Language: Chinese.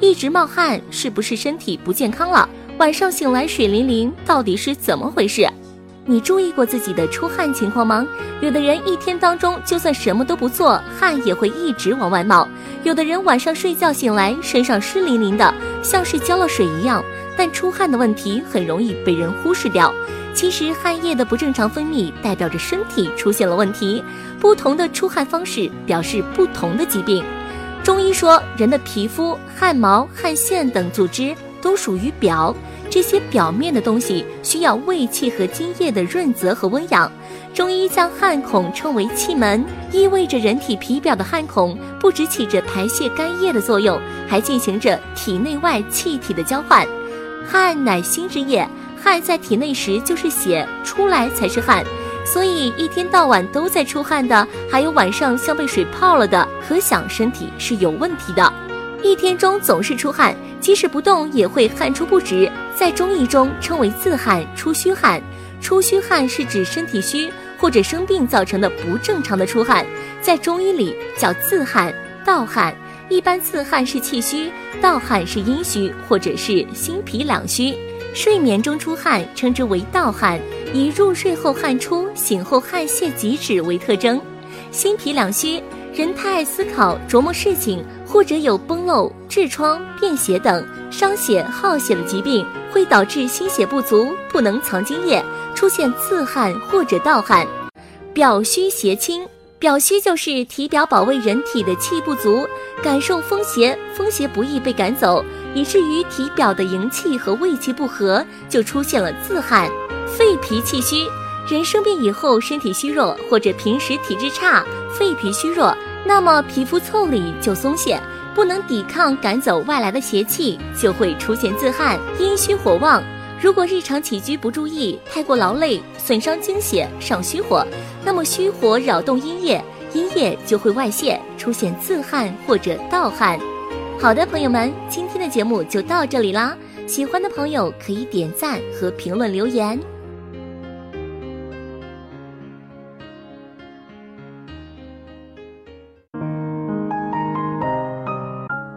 一直冒汗是不是身体不健康了？晚上醒来水淋淋，到底是怎么回事？你注意过自己的出汗情况吗？有的人一天当中就算什么都不做，汗也会一直往外冒；有的人晚上睡觉醒来身上湿淋淋的，像是浇了水一样。但出汗的问题很容易被人忽视掉。其实汗液的不正常分泌代表着身体出现了问题，不同的出汗方式表示不同的疾病。中医说，人的皮肤、汗毛、汗腺等组织都属于表，这些表面的东西需要胃气和津液的润泽和温养。中医将汗孔称为气门，意味着人体皮表的汗孔不只起着排泄干液的作用，还进行着体内外气体的交换。汗乃心之液，汗在体内时就是血，出来才是汗。所以一天到晚都在出汗的，还有晚上像被水泡了的，可想身体是有问题的。一天中总是出汗，即使不动也会汗出不止，在中医中称为自汗、出虚汗。出虚汗是指身体虚或者生病造成的不正常的出汗，在中医里叫自汗、盗汗。一般自汗是气虚，盗汗是阴虚或者是心脾两虚。睡眠中出汗称之为盗汗。以入睡后汗出、醒后汗泄即止为特征。心脾两虚，人太爱思考、琢磨事情，或者有崩漏、痔疮、便血等伤血耗血的疾病，会导致心血不足，不能藏精液，出现自汗或者盗汗。表虚邪侵，表虚就是体表保卫人体的气不足，感受风邪，风邪不易被赶走，以至于体表的营气和胃气不和，就出现了自汗。肺脾气虚，人生病以后身体虚弱，或者平时体质差，肺脾虚弱，那么皮肤腠理就松懈，不能抵抗赶走外来的邪气，就会出现自汗。阴虚火旺，如果日常起居不注意，太过劳累，损伤精血，上虚火，那么虚火扰动阴液，阴液就会外泄，出现自汗或者盗汗。好的，朋友们，今天的节目就到这里啦，喜欢的朋友可以点赞和评论留言。